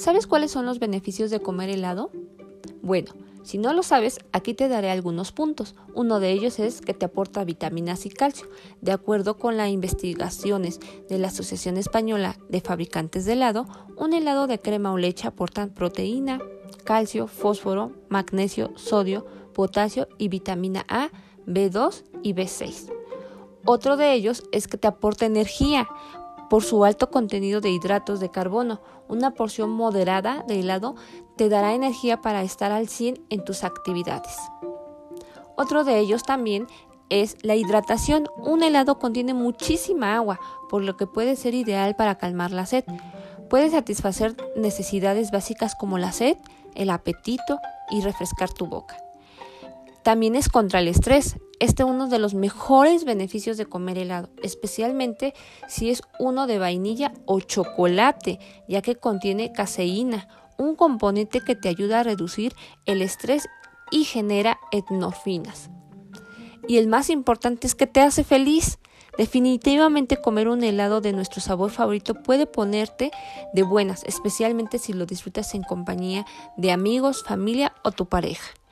¿Sabes cuáles son los beneficios de comer helado? Bueno, si no lo sabes, aquí te daré algunos puntos. Uno de ellos es que te aporta vitaminas y calcio. De acuerdo con las investigaciones de la Asociación Española de Fabricantes de Helado, un helado de crema o leche aporta proteína, calcio, fósforo, magnesio, sodio, potasio y vitamina A, B2 y B6. Otro de ellos es que te aporta energía por su alto contenido de hidratos de carbono. Una porción moderada de helado te dará energía para estar al 100 en tus actividades. Otro de ellos también es la hidratación. Un helado contiene muchísima agua, por lo que puede ser ideal para calmar la sed. Puede satisfacer necesidades básicas como la sed, el apetito y refrescar tu boca. También es contra el estrés. Este es uno de los mejores beneficios de comer helado, especialmente si es uno de vainilla o chocolate, ya que contiene caseína, un componente que te ayuda a reducir el estrés y genera etnofinas. Y el más importante es que te hace feliz. Definitivamente comer un helado de nuestro sabor favorito puede ponerte de buenas, especialmente si lo disfrutas en compañía de amigos, familia o tu pareja.